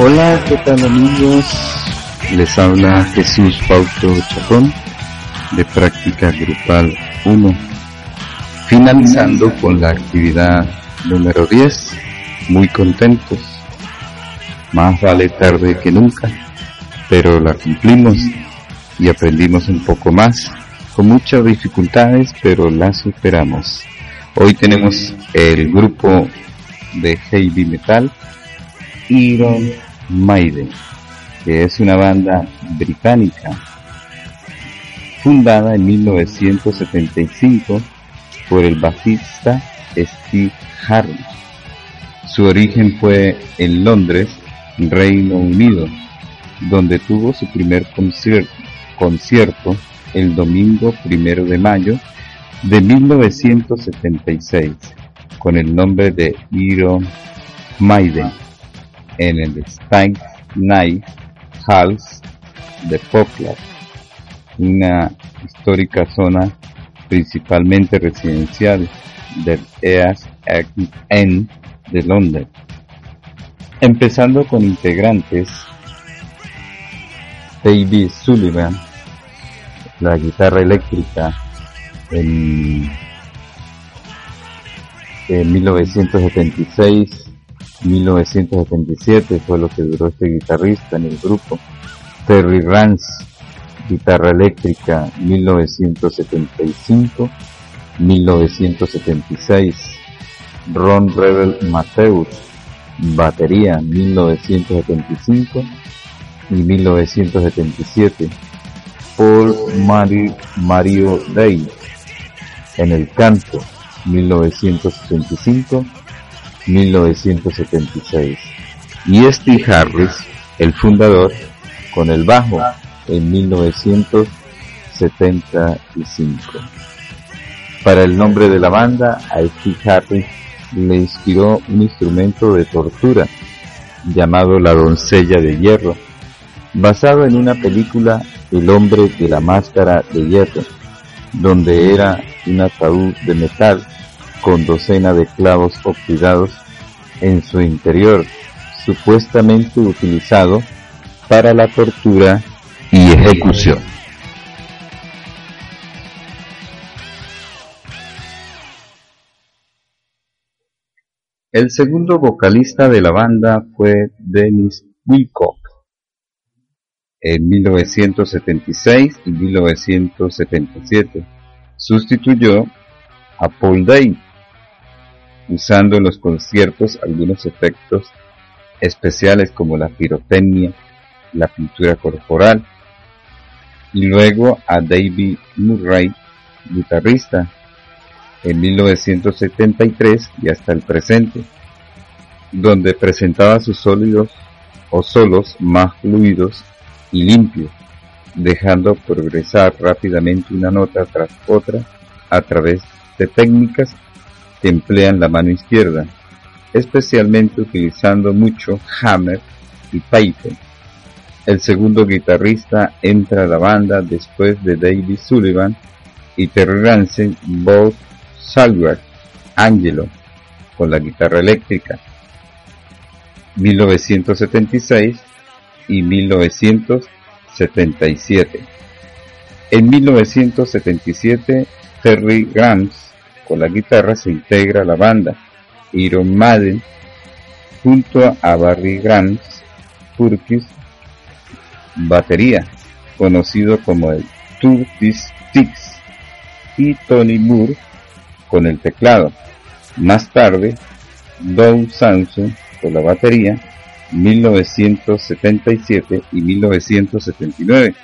Hola, ¿qué tal amigos? Les habla Jesús Pauto Chacón de Práctica Grupal 1. Finalizando con la actividad número 10, muy contentos. Más vale tarde que nunca, pero la cumplimos y aprendimos un poco más, con muchas dificultades, pero la superamos. Hoy tenemos el grupo de heavy metal Iron Maiden, que es una banda británica fundada en 1975 por el bajista Steve Harris. Su origen fue en Londres, Reino Unido, donde tuvo su primer concierto, concierto el domingo primero de mayo de 1976 con el nombre de Iron Maiden en el Stank Night Halls de Poplar, una histórica zona principalmente residencial del East End de Londres. Empezando con integrantes David Sullivan, la guitarra eléctrica en, en 1976 1977 fue lo que duró este guitarrista en el grupo. Terry Rance, guitarra eléctrica 1975, 1976. Ron Rebel Mateus, batería 1975 y 1977. Paul Mario, Mario Day en el canto 1965 1976. Y Steve Harris, el fundador, con el bajo en 1975. Para el nombre de la banda, a Steve Harris le inspiró un instrumento de tortura llamado La doncella de hierro, basado en una película El hombre de la máscara de hierro, donde era un ataúd de metal con docena de clavos oxidados en su interior, supuestamente utilizado para la tortura y ejecución. El segundo vocalista de la banda fue Dennis Wilcock. En 1976 y 1977 sustituyó a Paul Day usando en los conciertos algunos efectos especiales como la pirotecnia, la pintura corporal, y luego a David Murray, guitarrista, en 1973 y hasta el presente, donde presentaba sus sólidos o solos más fluidos y limpios, dejando progresar rápidamente una nota tras otra a través de técnicas emplean la mano izquierda, especialmente utilizando mucho hammer y Python. El segundo guitarrista entra a la banda después de David Sullivan y Terry Ransen, Bob Salward, Angelo, con la guitarra eléctrica. 1976 y 1977. En 1977, Terry Grants con la guitarra se integra la banda Iron Maiden, junto a Barry Grant Purkis, batería, conocido como el Two Sticks, y Tony Moore con el teclado. Más tarde, Doug Samson con la batería, 1977 y 1979,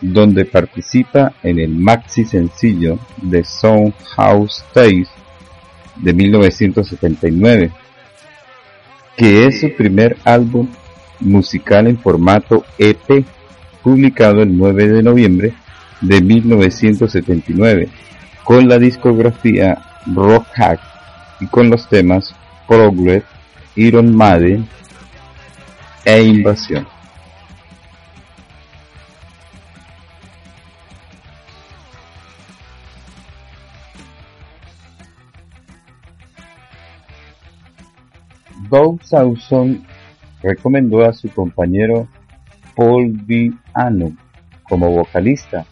donde participa en el maxi sencillo de Sound House Tales de 1979, que es su primer álbum musical en formato EP, publicado el 9 de noviembre de 1979, con la discografía Rock Hack y con los temas Progress, Iron Maiden e Invasión. Doug Sauson recomendó a su compañero Paul B. Ano como vocalista.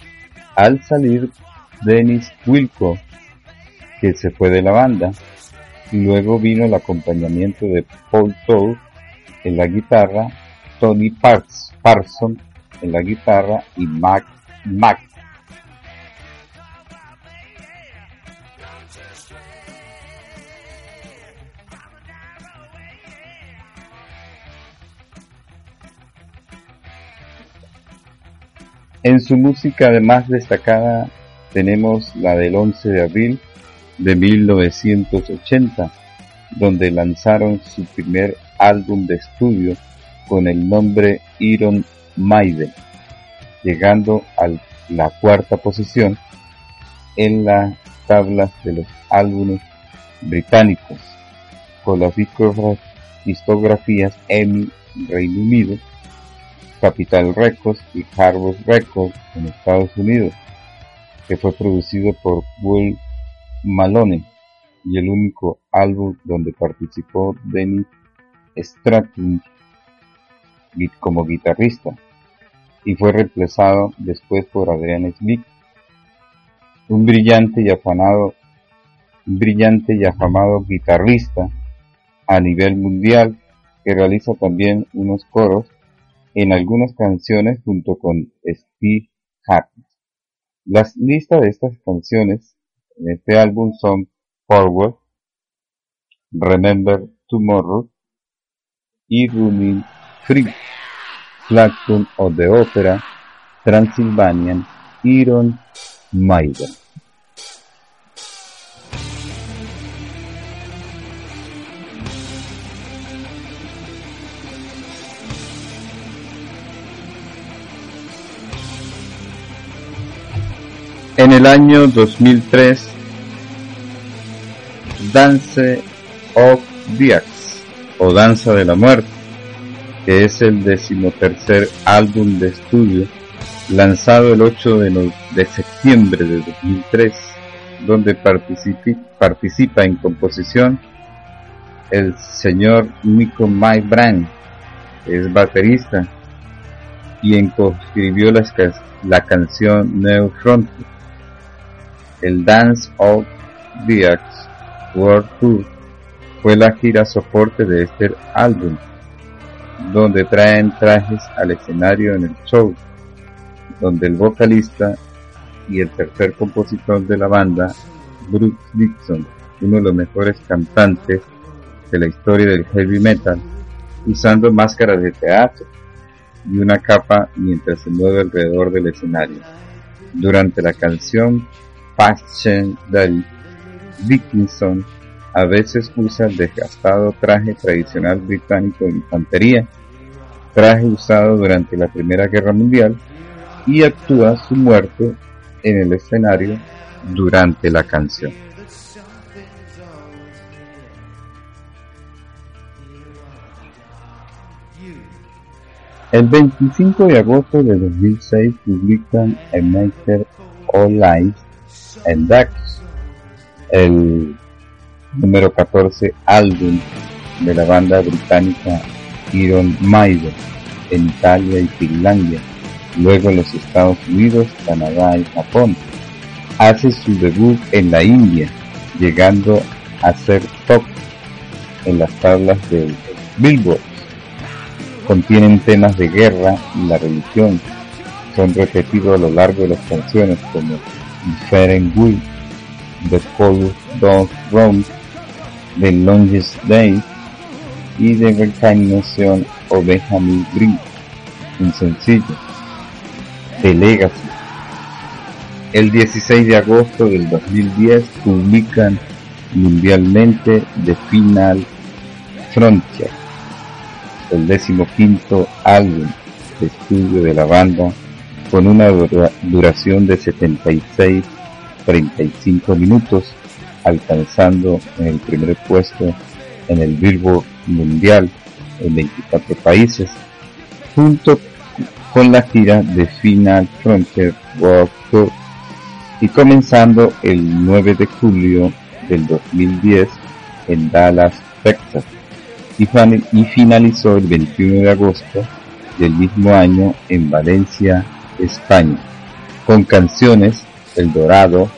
Al salir Dennis Wilco, que se fue de la banda, luego vino el acompañamiento de Paul Todd en la guitarra, Tony Parson en la guitarra y Mac Mac su música además destacada tenemos la del 11 de abril de 1980, donde lanzaron su primer álbum de estudio con el nombre Iron Maiden, llegando a la cuarta posición en las tablas de los álbumes británicos, con las discografías EMI Reino Unido Capital Records y Harvard Records en Estados Unidos, que fue producido por Will Malone y el único álbum donde participó Dennis Stratton como guitarrista y fue reemplazado después por Adrian Smith, un brillante y afanado, un brillante y afamado guitarrista a nivel mundial que realiza también unos coros en algunas canciones junto con Steve Harris. Las listas de estas canciones en este álbum son Forward, Remember Tomorrow y Running Free, Flagton of the Opera, Transylvanian, Iron Maiden. En el año 2003, Dance of Death o Danza de la Muerte, que es el decimotercer álbum de estudio lanzado el 8 de, septiembre de 2003, donde participa en composición el señor Nico Mike Brand, que es baterista, y la, la canción New Frontier el Dance of the World Tour fue la gira soporte de este álbum, donde traen trajes al escenario en el show, donde el vocalista y el tercer compositor de la banda, Brooks Dixon, uno de los mejores cantantes de la historia del heavy metal, usando máscaras de teatro y una capa mientras se mueve alrededor del escenario. Durante la canción David Dickinson a veces usa el desgastado traje tradicional británico de infantería, traje usado durante la Primera Guerra Mundial, y actúa su muerte en el escenario durante la canción. El 25 de agosto de 2006 publican A Master All Life en Dax, el número 14 álbum de la banda británica Iron Maiden en Italia y Finlandia, luego los Estados Unidos, Canadá y Japón. Hace su debut en la India, llegando a ser top en las tablas del Billboard. Contienen temas de guerra y la religión. Son repetidos a lo largo de las canciones como Will, The Cold Dog Run, The Longest Day y The Reincarnation of Benjamin Green, un sencillo. The Legacy. El 16 de agosto del 2010 publican mundialmente The Final Frontier, el decimoquinto álbum de estudio de la banda con una duración de 76-35 minutos, alcanzando el primer puesto en el Billboard Mundial en 24 países, junto con la gira de Final Frontier World Tour y comenzando el 9 de julio del 2010 en Dallas, Texas, y, finalizó el 21 de agosto del mismo año en Valencia, España, con canciones El Dorado,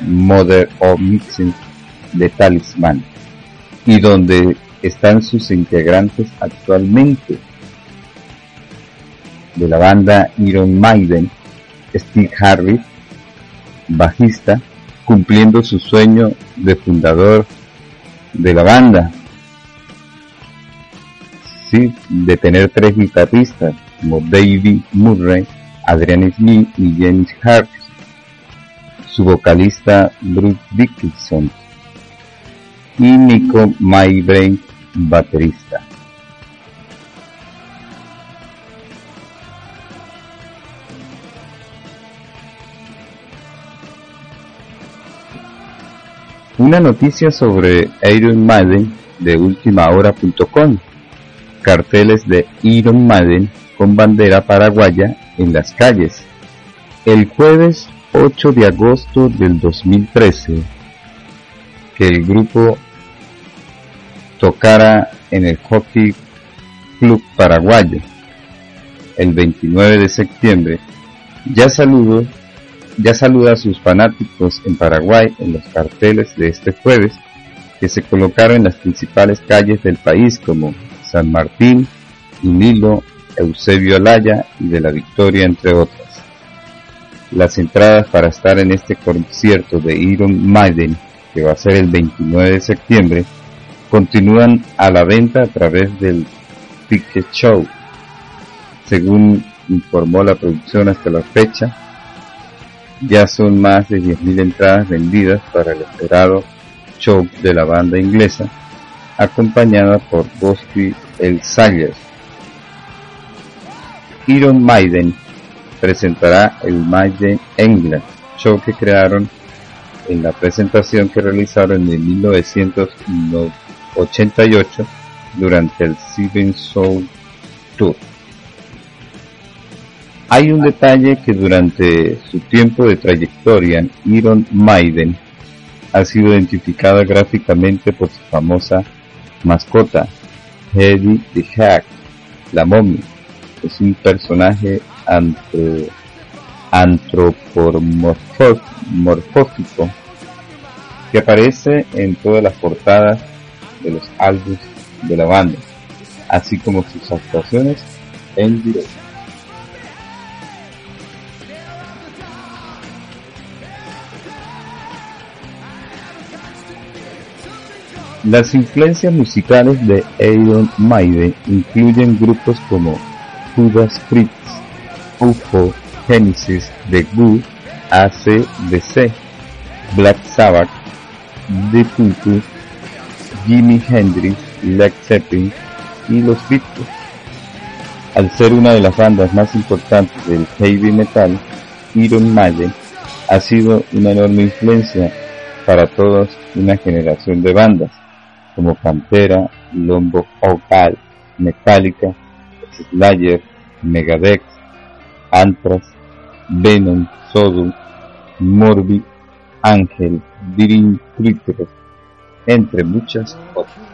Mother of Mixing de Talisman, y donde están sus integrantes actualmente de la banda Iron Maiden, Steve Harris, bajista, cumpliendo su sueño de fundador de la banda. Sí, de tener tres guitarristas como David Murray, Adrian Smith y James Hart. Su vocalista Bruce Dickinson y Nico Maybrain, baterista. Una noticia sobre Iron Maiden de ultimahora.com. Carteles de Iron Maiden con bandera paraguaya en las calles. El jueves 8 de agosto del 2013, que el grupo tocara en el Hockey Club Paraguayo. El 29 de septiembre, ya saludo ya saluda a sus fanáticos en Paraguay en los carteles de este jueves que se colocaron en las principales calles del país como San Martín, Nilo, Eusebio Alaya y de la Victoria, entre otras. Las entradas para estar en este concierto de Iron Maiden, que va a ser el 29 de septiembre, continúan a la venta a través del Ticket Show. Según informó la producción hasta la fecha, ya son más de 10.000 entradas vendidas para el esperado show de la banda inglesa, acompañada por Ghosty El Sayers. Iron Maiden presentará el Maiden England, show que crearon en la presentación que realizaron en 1988 durante el Seven Soul Tour. Hay un detalle que durante su tiempo de trayectoria, Iron Maiden ha sido identificada gráficamente por su famosa mascota, Eddie the Hack, la momia. Es un personaje antropomorfótico que aparece en todas las portadas de los álbumes de la banda, así como sus actuaciones en directo. Las influencias musicales de Iron Maiden incluyen grupos como Judas Priest, UFO, Genesis, The Who, ACDC, Black Sabbath, The Purple, Jimi Hendrix, Led Zeppelin y los Beatles. Al ser una de las bandas más importantes del heavy metal, Iron Maiden ha sido una enorme influencia para toda una generación de bandas como Pantera, Lombo Opal, Metallica, Slayer, Megadeth, Anthrax, Venom, Sodom, Morbid, Ángel, Dream Theater, entre muchas otras.